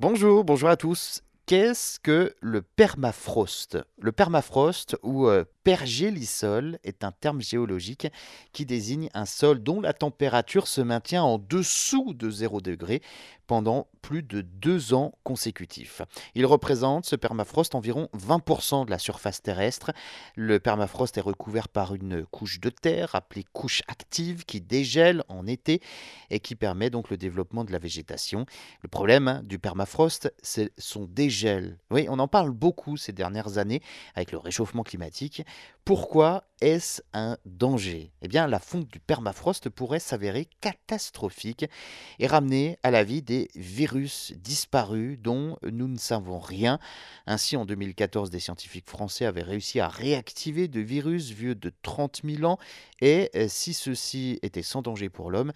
Bonjour, bonjour à tous. Qu'est-ce que le permafrost? Le permafrost ou euh, pergélisol est un terme géologique qui désigne un sol dont la température se maintient en dessous de 0 degré pendant plus de deux ans consécutifs. Il représente, ce permafrost, environ 20% de la surface terrestre. Le permafrost est recouvert par une couche de terre appelée couche active qui dégèle en été et qui permet donc le développement de la végétation. Le problème hein, du permafrost, c'est son dégel. Oui, on en parle beaucoup ces dernières années avec le réchauffement climatique. Pourquoi est-ce un danger? Eh bien, la fonte du permafrost pourrait s'avérer catastrophique et ramener à la vie des virus disparus dont nous ne savons rien. Ainsi, en 2014, des scientifiques français avaient réussi à réactiver de virus vieux de 30 000 ans et euh, si ceci était sans danger pour l'homme,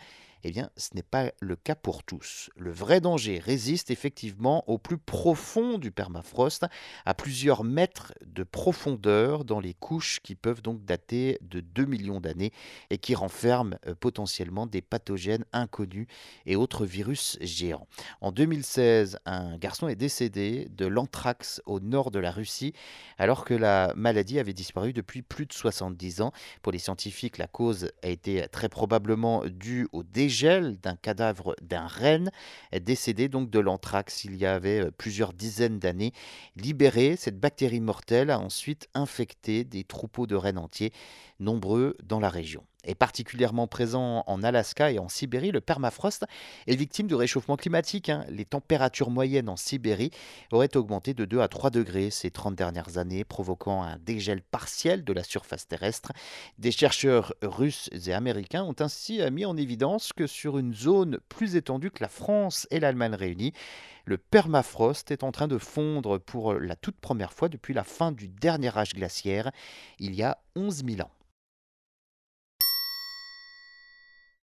eh bien, ce n'est pas le cas pour tous. Le vrai danger résiste effectivement au plus profond du permafrost, à plusieurs mètres de profondeur dans les couches qui peuvent donc dater de 2 millions d'années et qui renferment euh, potentiellement des pathogènes inconnus et autres virus géants. En 2016, un garçon est décédé de l'anthrax au nord de la Russie, alors que la maladie avait disparu depuis plus de 70 ans. Pour les scientifiques, la cause a été très probablement due au dégel d'un cadavre d'un renne décédé donc de l'anthrax il y avait euh, plusieurs dizaines d'années. Libérée, cette bactérie mortelle a ensuite infecté des troupeaux de rennes entiers, nombreux dans la région est particulièrement présent en Alaska et en Sibérie, le permafrost est victime du réchauffement climatique. Hein. Les températures moyennes en Sibérie auraient augmenté de 2 à 3 degrés ces 30 dernières années, provoquant un dégel partiel de la surface terrestre. Des chercheurs russes et américains ont ainsi mis en évidence sur une zone plus étendue que la France et l'Allemagne réunies, le permafrost est en train de fondre pour la toute première fois depuis la fin du dernier âge glaciaire, il y a 11 000 ans.